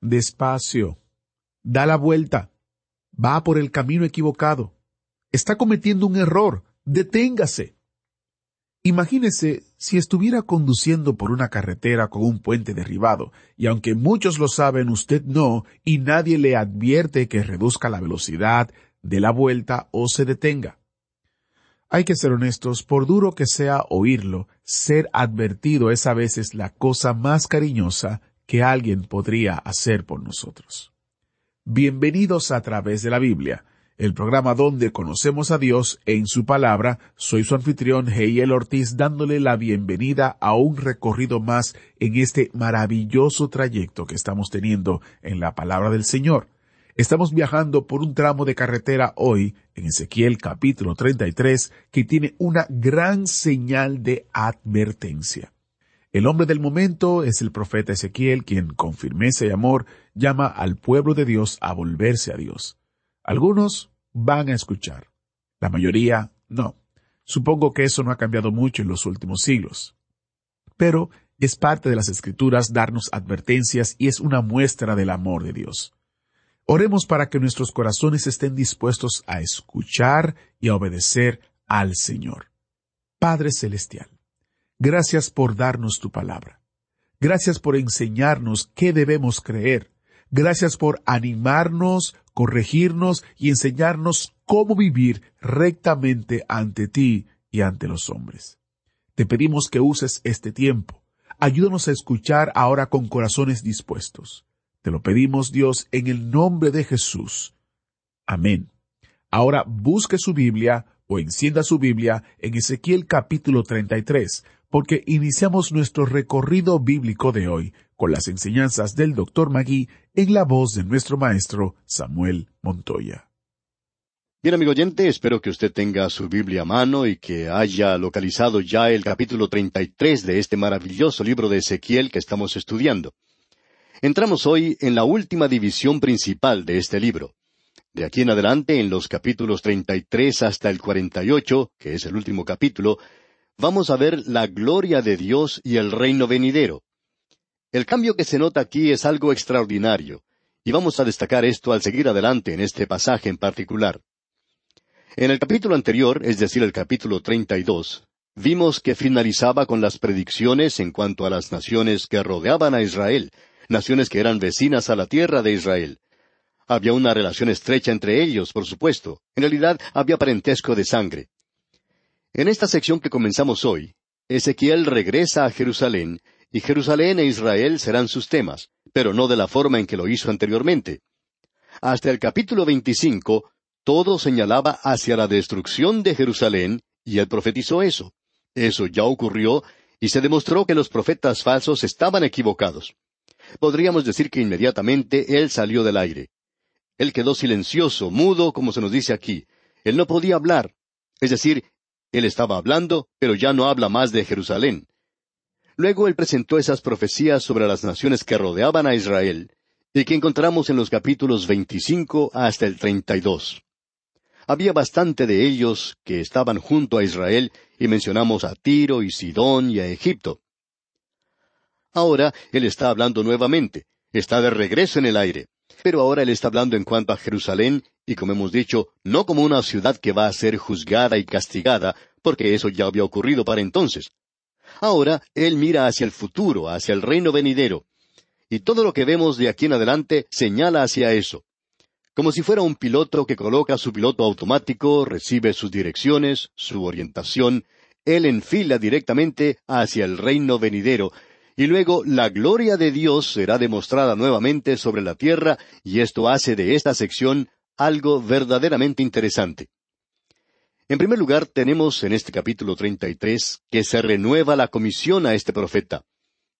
Despacio. Da la vuelta. Va por el camino equivocado. Está cometiendo un error. Deténgase. Imagínese si estuviera conduciendo por una carretera con un puente derribado, y aunque muchos lo saben, usted no, y nadie le advierte que reduzca la velocidad, de la vuelta o se detenga. Hay que ser honestos, por duro que sea oírlo, ser advertido es a veces la cosa más cariñosa que alguien podría hacer por nosotros. Bienvenidos a través de la Biblia, el programa donde conocemos a Dios en su palabra. Soy su anfitrión Heiel Ortiz dándole la bienvenida a un recorrido más en este maravilloso trayecto que estamos teniendo en la palabra del Señor. Estamos viajando por un tramo de carretera hoy, en Ezequiel capítulo 33, que tiene una gran señal de advertencia. El hombre del momento es el profeta Ezequiel, quien con firmeza y amor llama al pueblo de Dios a volverse a Dios. Algunos van a escuchar, la mayoría no. Supongo que eso no ha cambiado mucho en los últimos siglos. Pero es parte de las escrituras darnos advertencias y es una muestra del amor de Dios. Oremos para que nuestros corazones estén dispuestos a escuchar y a obedecer al Señor. Padre Celestial, gracias por darnos tu palabra. Gracias por enseñarnos qué debemos creer. Gracias por animarnos, corregirnos y enseñarnos cómo vivir rectamente ante ti y ante los hombres. Te pedimos que uses este tiempo. Ayúdanos a escuchar ahora con corazones dispuestos. Te lo pedimos Dios en el nombre de Jesús. Amén. Ahora busque su Biblia o encienda su Biblia en Ezequiel capítulo 33, porque iniciamos nuestro recorrido bíblico de hoy con las enseñanzas del Dr. Magui en la voz de nuestro maestro Samuel Montoya. Bien, amigo oyente, espero que usted tenga su Biblia a mano y que haya localizado ya el capítulo 33 de este maravilloso libro de Ezequiel que estamos estudiando. Entramos hoy en la última división principal de este libro. De aquí en adelante, en los capítulos 33 hasta el 48, que es el último capítulo, vamos a ver la gloria de Dios y el reino venidero. El cambio que se nota aquí es algo extraordinario, y vamos a destacar esto al seguir adelante en este pasaje en particular. En el capítulo anterior, es decir, el capítulo 32, vimos que finalizaba con las predicciones en cuanto a las naciones que rodeaban a Israel, naciones que eran vecinas a la tierra de Israel. Había una relación estrecha entre ellos, por supuesto. En realidad había parentesco de sangre. En esta sección que comenzamos hoy, Ezequiel regresa a Jerusalén, y Jerusalén e Israel serán sus temas, pero no de la forma en que lo hizo anteriormente. Hasta el capítulo 25, todo señalaba hacia la destrucción de Jerusalén, y él profetizó eso. Eso ya ocurrió, y se demostró que los profetas falsos estaban equivocados podríamos decir que inmediatamente él salió del aire. Él quedó silencioso, mudo, como se nos dice aquí. Él no podía hablar. Es decir, él estaba hablando, pero ya no habla más de Jerusalén. Luego él presentó esas profecías sobre las naciones que rodeaban a Israel, y que encontramos en los capítulos 25 hasta el 32. Había bastante de ellos que estaban junto a Israel, y mencionamos a Tiro y Sidón y a Egipto. Ahora Él está hablando nuevamente, está de regreso en el aire. Pero ahora Él está hablando en cuanto a Jerusalén, y como hemos dicho, no como una ciudad que va a ser juzgada y castigada, porque eso ya había ocurrido para entonces. Ahora Él mira hacia el futuro, hacia el reino venidero. Y todo lo que vemos de aquí en adelante señala hacia eso. Como si fuera un piloto que coloca su piloto automático, recibe sus direcciones, su orientación, él enfila directamente hacia el reino venidero, y luego la gloria de Dios será demostrada nuevamente sobre la tierra, y esto hace de esta sección algo verdaderamente interesante. En primer lugar, tenemos en este capítulo 33 que se renueva la comisión a este profeta.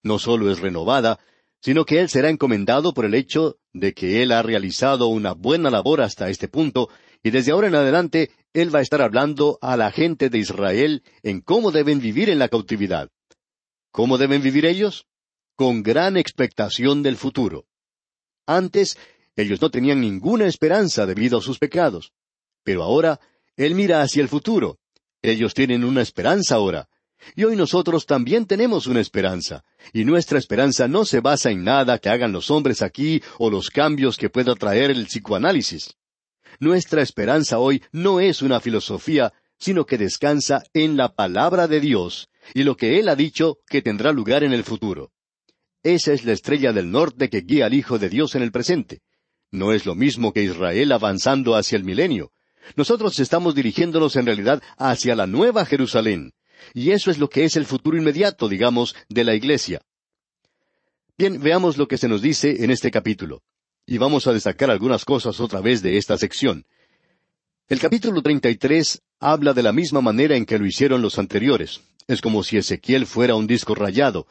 No solo es renovada, sino que él será encomendado por el hecho de que él ha realizado una buena labor hasta este punto, y desde ahora en adelante él va a estar hablando a la gente de Israel en cómo deben vivir en la cautividad. ¿Cómo deben vivir ellos? Con gran expectación del futuro. Antes, ellos no tenían ninguna esperanza debido a sus pecados. Pero ahora, Él mira hacia el futuro. Ellos tienen una esperanza ahora. Y hoy nosotros también tenemos una esperanza. Y nuestra esperanza no se basa en nada que hagan los hombres aquí o los cambios que pueda traer el psicoanálisis. Nuestra esperanza hoy no es una filosofía, sino que descansa en la palabra de Dios y lo que Él ha dicho que tendrá lugar en el futuro. Esa es la estrella del norte que guía al Hijo de Dios en el presente. No es lo mismo que Israel avanzando hacia el milenio. Nosotros estamos dirigiéndonos en realidad hacia la nueva Jerusalén. Y eso es lo que es el futuro inmediato, digamos, de la Iglesia. Bien, veamos lo que se nos dice en este capítulo. Y vamos a destacar algunas cosas otra vez de esta sección. El capítulo 33 habla de la misma manera en que lo hicieron los anteriores. Es como si Ezequiel fuera un disco rayado.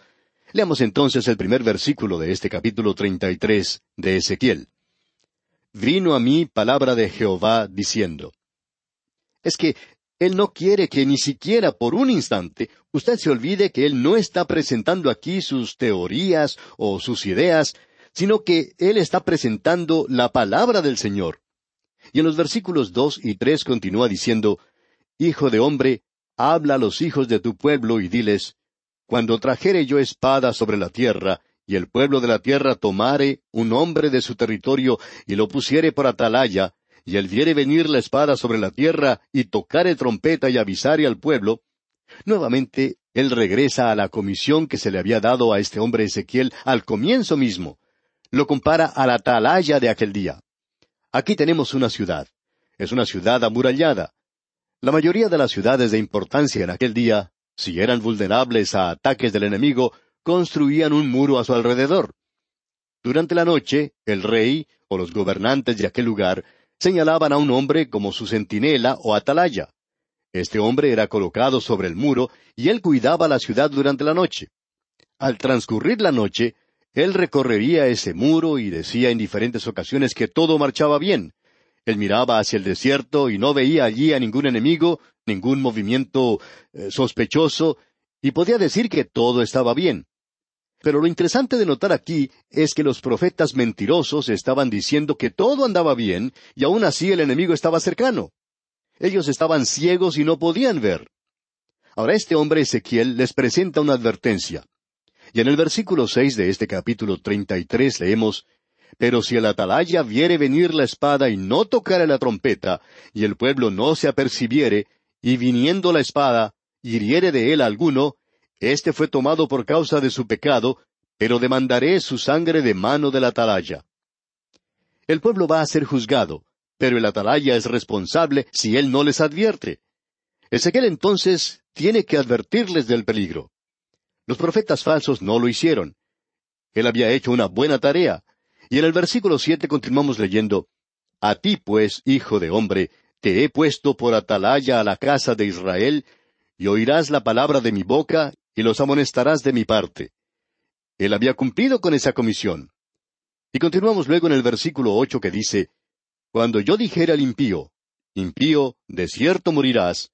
Leamos entonces el primer versículo de este capítulo 33 de Ezequiel vino a mí palabra de Jehová diciendo. Es que Él no quiere que ni siquiera por un instante usted se olvide que Él no está presentando aquí sus teorías o sus ideas, sino que Él está presentando la palabra del Señor. Y en los versículos dos y tres continúa diciendo, Hijo de hombre, habla a los hijos de tu pueblo y diles, Cuando trajere yo espada sobre la tierra, y el pueblo de la tierra tomare un hombre de su territorio y lo pusiere por atalaya, y él viere venir la espada sobre la tierra y tocare trompeta y avisare al pueblo, nuevamente él regresa a la comisión que se le había dado a este hombre Ezequiel al comienzo mismo. Lo compara a la atalaya de aquel día. Aquí tenemos una ciudad. Es una ciudad amurallada. La mayoría de las ciudades de importancia en aquel día, si eran vulnerables a ataques del enemigo, construían un muro a su alrededor. Durante la noche, el rey o los gobernantes de aquel lugar señalaban a un hombre como su centinela o atalaya. Este hombre era colocado sobre el muro y él cuidaba la ciudad durante la noche. Al transcurrir la noche, él recorrería ese muro y decía en diferentes ocasiones que todo marchaba bien. Él miraba hacia el desierto y no veía allí a ningún enemigo, ningún movimiento eh, sospechoso, y podía decir que todo estaba bien. Pero lo interesante de notar aquí es que los profetas mentirosos estaban diciendo que todo andaba bien y aún así el enemigo estaba cercano. Ellos estaban ciegos y no podían ver. Ahora este hombre Ezequiel les presenta una advertencia. Y en el versículo seis de este capítulo treinta y tres leemos Pero si el atalaya viere venir la espada y no tocare la trompeta, y el pueblo no se apercibiere, y viniendo la espada, hiriere de él alguno, este fue tomado por causa de su pecado, pero demandaré su sangre de mano del atalaya. El pueblo va a ser juzgado, pero el atalaya es responsable si él no les advierte. Ezequiel entonces tiene que advertirles del peligro. Los profetas falsos no lo hicieron. Él había hecho una buena tarea. Y en el versículo siete continuamos leyendo, A ti pues, hijo de hombre, te he puesto por atalaya a la casa de Israel, y oirás la palabra de mi boca, y los amonestarás de mi parte. Él había cumplido con esa comisión. Y continuamos luego en el versículo ocho que dice, Cuando yo dijera al impío, impío, de cierto morirás,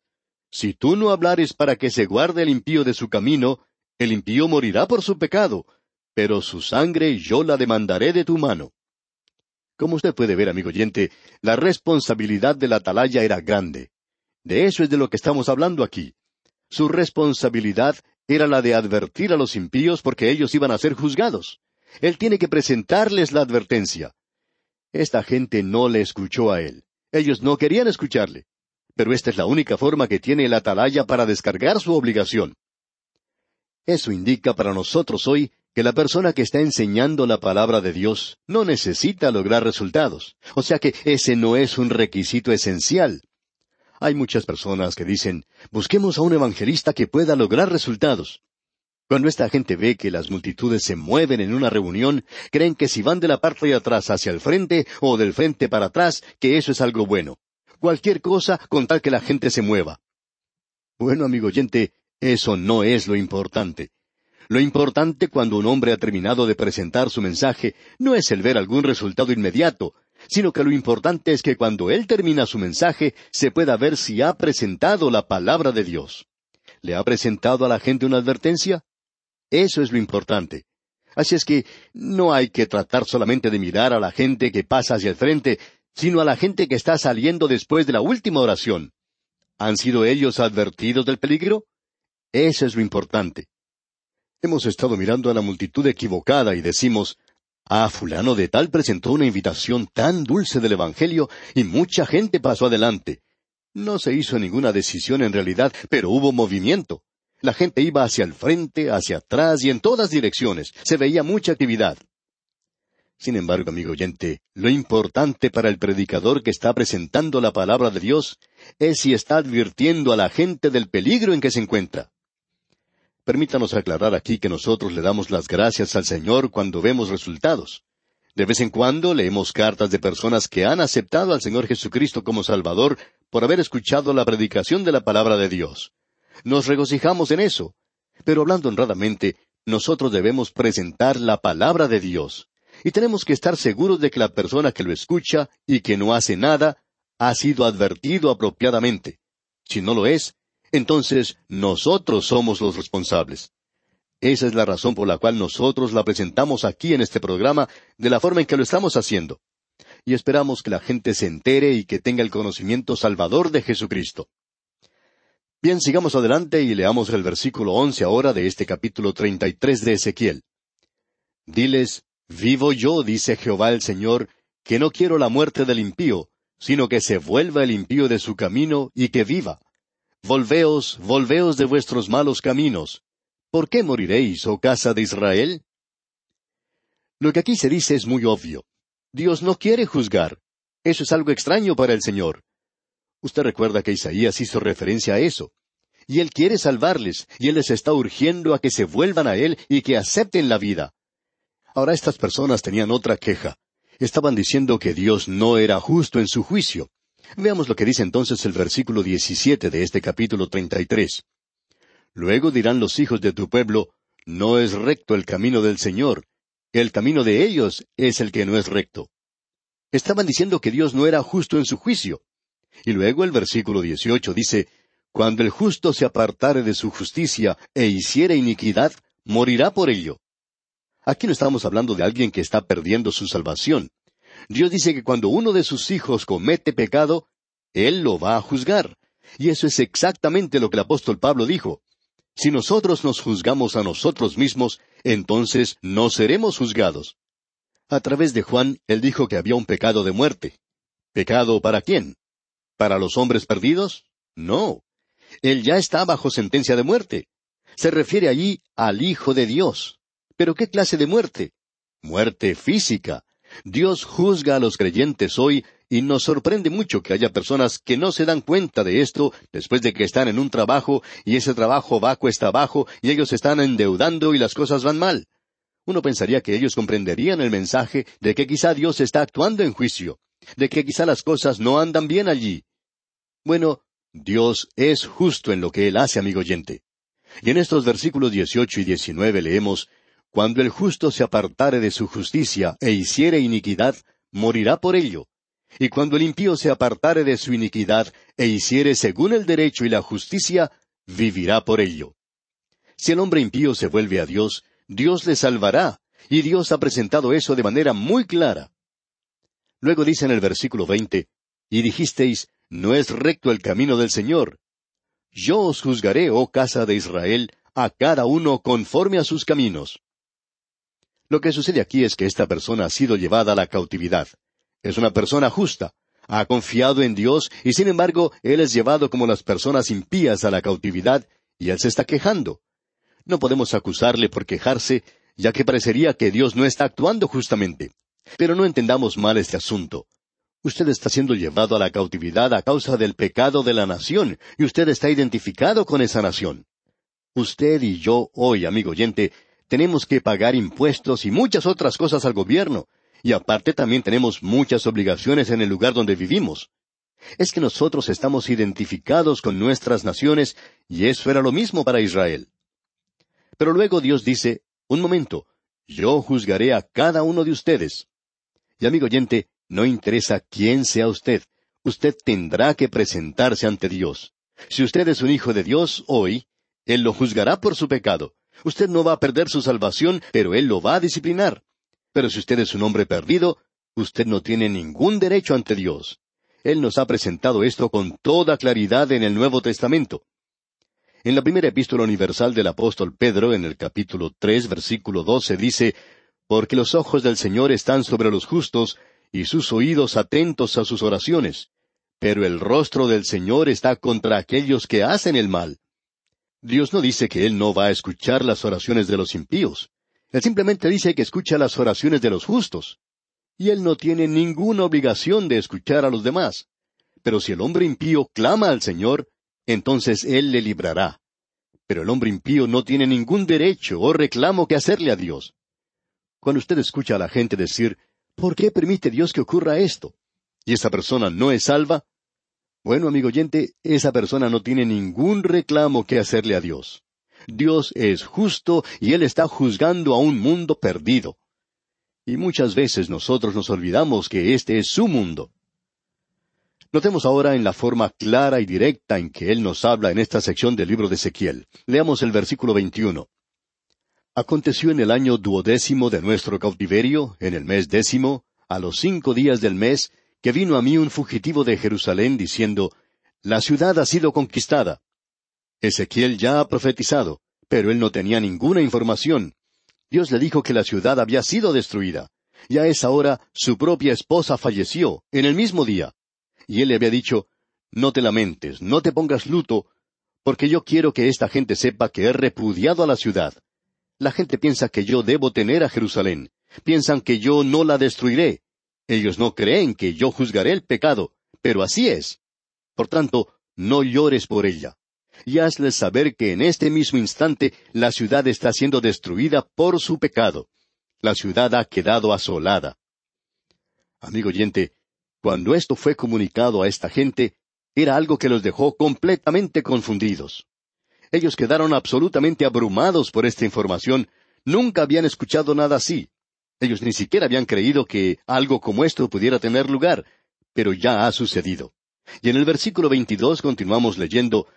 si tú no hablares para que se guarde el impío de su camino, el impío morirá por su pecado, pero su sangre yo la demandaré de tu mano. Como usted puede ver, amigo oyente, la responsabilidad de la atalaya era grande. De eso es de lo que estamos hablando aquí. Su responsabilidad era la de advertir a los impíos porque ellos iban a ser juzgados. Él tiene que presentarles la advertencia. Esta gente no le escuchó a él. Ellos no querían escucharle. Pero esta es la única forma que tiene el atalaya para descargar su obligación. Eso indica para nosotros hoy que la persona que está enseñando la palabra de Dios no necesita lograr resultados. O sea que ese no es un requisito esencial. Hay muchas personas que dicen, busquemos a un evangelista que pueda lograr resultados. Cuando esta gente ve que las multitudes se mueven en una reunión, creen que si van de la parte de atrás hacia el frente o del frente para atrás, que eso es algo bueno. Cualquier cosa con tal que la gente se mueva. Bueno, amigo oyente, eso no es lo importante. Lo importante cuando un hombre ha terminado de presentar su mensaje no es el ver algún resultado inmediato, sino que lo importante es que cuando él termina su mensaje se pueda ver si ha presentado la palabra de Dios. ¿Le ha presentado a la gente una advertencia? Eso es lo importante. Así es que no hay que tratar solamente de mirar a la gente que pasa hacia el frente, sino a la gente que está saliendo después de la última oración. ¿Han sido ellos advertidos del peligro? Eso es lo importante. Hemos estado mirando a la multitud equivocada y decimos, Ah, fulano de tal presentó una invitación tan dulce del Evangelio y mucha gente pasó adelante. No se hizo ninguna decisión en realidad, pero hubo movimiento. La gente iba hacia el frente, hacia atrás y en todas direcciones. Se veía mucha actividad. Sin embargo, amigo oyente, lo importante para el predicador que está presentando la palabra de Dios es si está advirtiendo a la gente del peligro en que se encuentra. Permítanos aclarar aquí que nosotros le damos las gracias al Señor cuando vemos resultados. De vez en cuando leemos cartas de personas que han aceptado al Señor Jesucristo como Salvador por haber escuchado la predicación de la palabra de Dios. Nos regocijamos en eso. Pero hablando honradamente, nosotros debemos presentar la palabra de Dios. Y tenemos que estar seguros de que la persona que lo escucha y que no hace nada ha sido advertido apropiadamente. Si no lo es, entonces nosotros somos los responsables. Esa es la razón por la cual nosotros la presentamos aquí en este programa de la forma en que lo estamos haciendo. Y esperamos que la gente se entere y que tenga el conocimiento salvador de Jesucristo. Bien, sigamos adelante y leamos el versículo once ahora de este capítulo treinta y tres de Ezequiel. Diles, Vivo yo, dice Jehová el Señor, que no quiero la muerte del impío, sino que se vuelva el impío de su camino y que viva. Volveos, volveos de vuestros malos caminos. ¿Por qué moriréis, oh casa de Israel? Lo que aquí se dice es muy obvio. Dios no quiere juzgar. Eso es algo extraño para el Señor. Usted recuerda que Isaías hizo referencia a eso. Y Él quiere salvarles, y Él les está urgiendo a que se vuelvan a Él y que acepten la vida. Ahora estas personas tenían otra queja. Estaban diciendo que Dios no era justo en su juicio. Veamos lo que dice entonces el versículo 17 de este capítulo 33. Luego dirán los hijos de tu pueblo, No es recto el camino del Señor, el camino de ellos es el que no es recto. Estaban diciendo que Dios no era justo en su juicio. Y luego el versículo 18 dice, Cuando el justo se apartare de su justicia e hiciere iniquidad, morirá por ello. Aquí no estamos hablando de alguien que está perdiendo su salvación. Dios dice que cuando uno de sus hijos comete pecado, Él lo va a juzgar. Y eso es exactamente lo que el apóstol Pablo dijo. Si nosotros nos juzgamos a nosotros mismos, entonces no seremos juzgados. A través de Juan, él dijo que había un pecado de muerte. ¿Pecado para quién? ¿Para los hombres perdidos? No. Él ya está bajo sentencia de muerte. Se refiere allí al Hijo de Dios. ¿Pero qué clase de muerte? Muerte física, Dios juzga a los creyentes hoy y nos sorprende mucho que haya personas que no se dan cuenta de esto después de que están en un trabajo y ese trabajo va cuesta abajo y ellos están endeudando y las cosas van mal. Uno pensaría que ellos comprenderían el mensaje de que quizá Dios está actuando en juicio, de que quizá las cosas no andan bien allí. Bueno, Dios es justo en lo que Él hace, amigo oyente. Y en estos versículos dieciocho y diecinueve leemos cuando el justo se apartare de su justicia e hiciere iniquidad, morirá por ello. Y cuando el impío se apartare de su iniquidad e hiciere según el derecho y la justicia, vivirá por ello. Si el hombre impío se vuelve a Dios, Dios le salvará, y Dios ha presentado eso de manera muy clara. Luego dice en el versículo veinte, y dijisteis, no es recto el camino del Señor. Yo os juzgaré, oh casa de Israel, a cada uno conforme a sus caminos. Lo que sucede aquí es que esta persona ha sido llevada a la cautividad. Es una persona justa, ha confiado en Dios y sin embargo él es llevado como las personas impías a la cautividad y él se está quejando. No podemos acusarle por quejarse, ya que parecería que Dios no está actuando justamente. Pero no entendamos mal este asunto. Usted está siendo llevado a la cautividad a causa del pecado de la nación, y usted está identificado con esa nación. Usted y yo hoy, amigo oyente, tenemos que pagar impuestos y muchas otras cosas al gobierno, y aparte también tenemos muchas obligaciones en el lugar donde vivimos. Es que nosotros estamos identificados con nuestras naciones, y eso era lo mismo para Israel. Pero luego Dios dice, un momento, yo juzgaré a cada uno de ustedes. Y amigo oyente, no interesa quién sea usted, usted tendrá que presentarse ante Dios. Si usted es un hijo de Dios hoy, Él lo juzgará por su pecado. Usted no va a perder su salvación, pero Él lo va a disciplinar. Pero si usted es un hombre perdido, usted no tiene ningún derecho ante Dios. Él nos ha presentado esto con toda claridad en el Nuevo Testamento. En la primera epístola universal del apóstol Pedro, en el capítulo tres, versículo doce, dice, Porque los ojos del Señor están sobre los justos, y sus oídos atentos a sus oraciones. Pero el rostro del Señor está contra aquellos que hacen el mal. Dios no dice que Él no va a escuchar las oraciones de los impíos. Él simplemente dice que escucha las oraciones de los justos. Y Él no tiene ninguna obligación de escuchar a los demás. Pero si el hombre impío clama al Señor, entonces Él le librará. Pero el hombre impío no tiene ningún derecho o reclamo que hacerle a Dios. Cuando usted escucha a la gente decir, ¿por qué permite Dios que ocurra esto? y esa persona no es salva, bueno, amigo oyente, esa persona no tiene ningún reclamo que hacerle a Dios. Dios es justo y Él está juzgando a un mundo perdido. Y muchas veces nosotros nos olvidamos que este es su mundo. Notemos ahora en la forma clara y directa en que Él nos habla en esta sección del libro de Ezequiel. Leamos el versículo 21. Aconteció en el año duodécimo de nuestro cautiverio, en el mes décimo, a los cinco días del mes, que vino a mí un fugitivo de Jerusalén diciendo, La ciudad ha sido conquistada. Ezequiel ya ha profetizado, pero él no tenía ninguna información. Dios le dijo que la ciudad había sido destruida. Y a esa hora su propia esposa falleció, en el mismo día. Y él le había dicho, No te lamentes, no te pongas luto, porque yo quiero que esta gente sepa que he repudiado a la ciudad. La gente piensa que yo debo tener a Jerusalén. Piensan que yo no la destruiré. Ellos no creen que yo juzgaré el pecado, pero así es. Por tanto, no llores por ella. Y hazles saber que en este mismo instante la ciudad está siendo destruida por su pecado. La ciudad ha quedado asolada. Amigo oyente, cuando esto fue comunicado a esta gente, era algo que los dejó completamente confundidos. Ellos quedaron absolutamente abrumados por esta información, nunca habían escuchado nada así. Ellos ni siquiera habían creído que algo como esto pudiera tener lugar, pero ya ha sucedido. Y en el versículo 22 continuamos leyendo,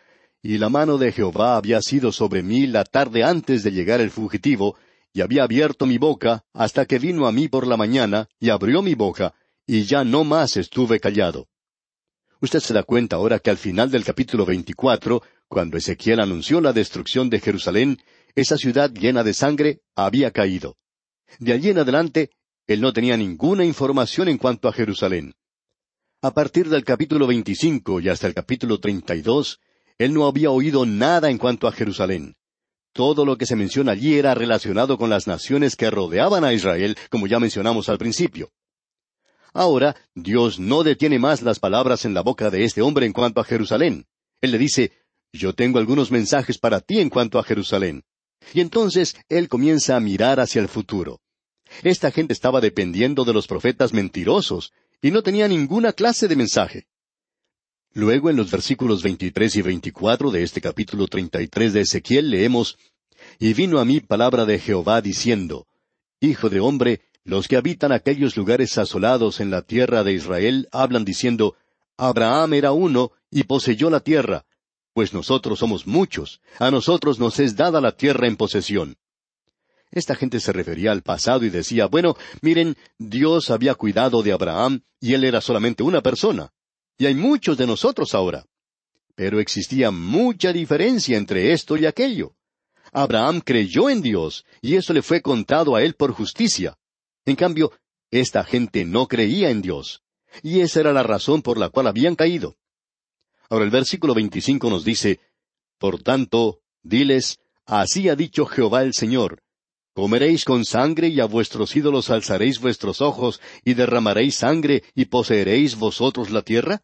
Y la mano de Jehová había sido sobre mí la tarde antes de llegar el fugitivo, y había abierto mi boca hasta que vino a mí por la mañana, y abrió mi boca, y ya no más estuve callado. Usted se da cuenta ahora que al final del capítulo 24, cuando Ezequiel anunció la destrucción de Jerusalén, esa ciudad llena de sangre había caído. De allí en adelante, él no tenía ninguna información en cuanto a Jerusalén. A partir del capítulo 25 y hasta el capítulo 32, él no había oído nada en cuanto a Jerusalén. Todo lo que se menciona allí era relacionado con las naciones que rodeaban a Israel, como ya mencionamos al principio. Ahora, Dios no detiene más las palabras en la boca de este hombre en cuanto a Jerusalén. Él le dice, Yo tengo algunos mensajes para ti en cuanto a Jerusalén. Y entonces él comienza a mirar hacia el futuro. Esta gente estaba dependiendo de los profetas mentirosos y no tenía ninguna clase de mensaje. Luego en los versículos 23 y 24 de este capítulo 33 de Ezequiel leemos, Y vino a mí palabra de Jehová diciendo, Hijo de hombre, los que habitan aquellos lugares asolados en la tierra de Israel hablan diciendo, Abraham era uno y poseyó la tierra, pues nosotros somos muchos, a nosotros nos es dada la tierra en posesión. Esta gente se refería al pasado y decía, bueno, miren, Dios había cuidado de Abraham y él era solamente una persona. Y hay muchos de nosotros ahora. Pero existía mucha diferencia entre esto y aquello. Abraham creyó en Dios y eso le fue contado a él por justicia. En cambio, esta gente no creía en Dios. Y esa era la razón por la cual habían caído. Ahora el versículo 25 nos dice, Por tanto, diles, así ha dicho Jehová el Señor, ¿comeréis con sangre y a vuestros ídolos alzaréis vuestros ojos y derramaréis sangre y poseeréis vosotros la tierra?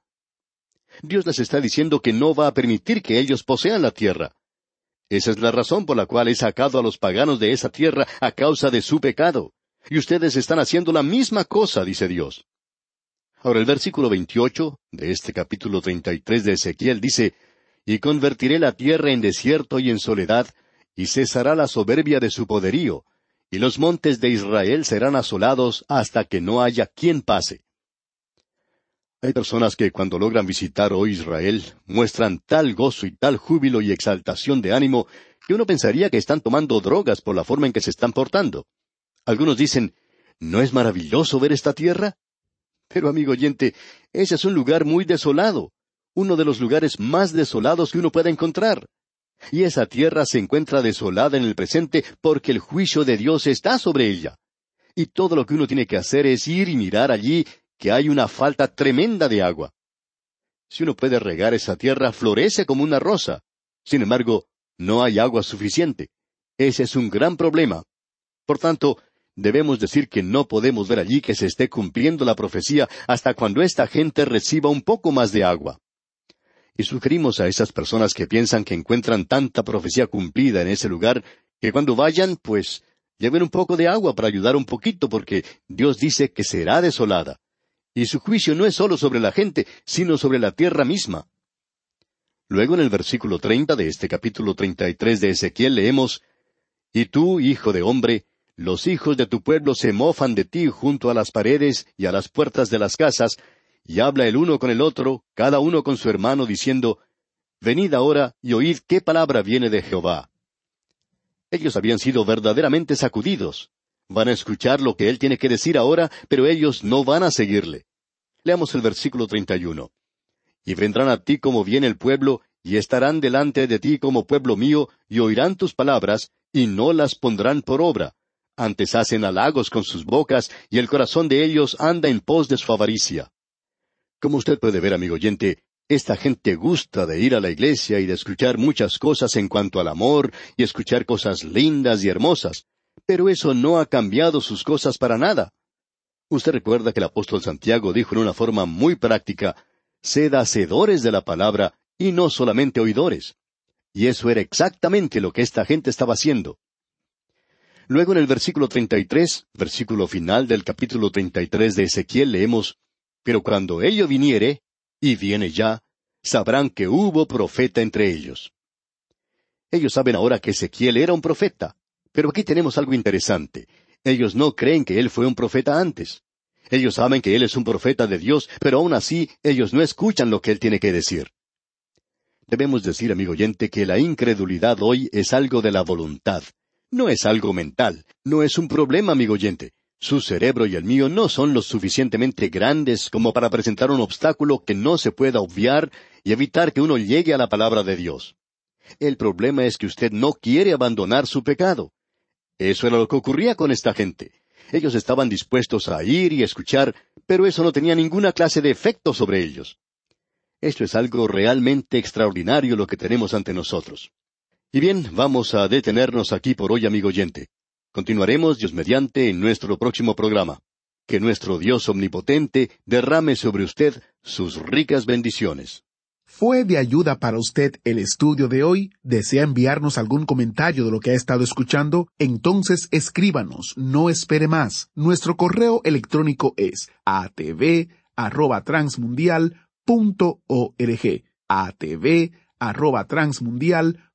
Dios les está diciendo que no va a permitir que ellos posean la tierra. Esa es la razón por la cual he sacado a los paganos de esa tierra a causa de su pecado. Y ustedes están haciendo la misma cosa, dice Dios. Ahora el versículo 28 de este capítulo 33 de Ezequiel dice, Y convertiré la tierra en desierto y en soledad, y cesará la soberbia de su poderío, y los montes de Israel serán asolados hasta que no haya quien pase. Hay personas que cuando logran visitar hoy Israel muestran tal gozo y tal júbilo y exaltación de ánimo que uno pensaría que están tomando drogas por la forma en que se están portando. Algunos dicen, ¿no es maravilloso ver esta tierra? Pero amigo oyente, ese es un lugar muy desolado, uno de los lugares más desolados que uno pueda encontrar. Y esa tierra se encuentra desolada en el presente porque el juicio de Dios está sobre ella. Y todo lo que uno tiene que hacer es ir y mirar allí que hay una falta tremenda de agua. Si uno puede regar esa tierra, florece como una rosa. Sin embargo, no hay agua suficiente. Ese es un gran problema. Por tanto, debemos decir que no podemos ver allí que se esté cumpliendo la profecía hasta cuando esta gente reciba un poco más de agua. Y sugerimos a esas personas que piensan que encuentran tanta profecía cumplida en ese lugar, que cuando vayan, pues, lleven un poco de agua para ayudar un poquito, porque Dios dice que será desolada. Y su juicio no es solo sobre la gente, sino sobre la tierra misma. Luego en el versículo treinta de este capítulo treinta y tres de Ezequiel leemos Y tú, hijo de hombre, los hijos de tu pueblo se mofan de ti junto a las paredes y a las puertas de las casas, y habla el uno con el otro, cada uno con su hermano, diciendo, Venid ahora y oíd qué palabra viene de Jehová. Ellos habían sido verdaderamente sacudidos. Van a escuchar lo que él tiene que decir ahora, pero ellos no van a seguirle. Leamos el versículo 31. Y vendrán a ti como viene el pueblo, y estarán delante de ti como pueblo mío, y oirán tus palabras, y no las pondrán por obra. Antes hacen halagos con sus bocas, y el corazón de ellos anda en pos de su avaricia. Como usted puede ver, amigo oyente, esta gente gusta de ir a la iglesia y de escuchar muchas cosas en cuanto al amor y escuchar cosas lindas y hermosas, pero eso no ha cambiado sus cosas para nada. Usted recuerda que el apóstol Santiago dijo en una forma muy práctica, sed hacedores de la palabra y no solamente oidores. Y eso era exactamente lo que esta gente estaba haciendo. Luego en el versículo 33, versículo final del capítulo 33 de Ezequiel, leemos, pero cuando ello viniere, y viene ya, sabrán que hubo profeta entre ellos. Ellos saben ahora que Ezequiel era un profeta, pero aquí tenemos algo interesante. Ellos no creen que él fue un profeta antes. Ellos saben que él es un profeta de Dios, pero aún así ellos no escuchan lo que él tiene que decir. Debemos decir, amigo oyente, que la incredulidad hoy es algo de la voluntad. No es algo mental, no es un problema, amigo oyente. Su cerebro y el mío no son lo suficientemente grandes como para presentar un obstáculo que no se pueda obviar y evitar que uno llegue a la palabra de Dios. El problema es que usted no quiere abandonar su pecado. Eso era lo que ocurría con esta gente. Ellos estaban dispuestos a ir y escuchar, pero eso no tenía ninguna clase de efecto sobre ellos. Esto es algo realmente extraordinario lo que tenemos ante nosotros. Y bien, vamos a detenernos aquí por hoy, amigo oyente. Continuaremos, Dios mediante, en nuestro próximo programa. Que nuestro Dios omnipotente derrame sobre usted sus ricas bendiciones. ¿Fue de ayuda para usted el estudio de hoy? ¿Desea enviarnos algún comentario de lo que ha estado escuchando? Entonces escríbanos, no espere más. Nuestro correo electrónico es atv@transmundial.org. atv@transmundial.org.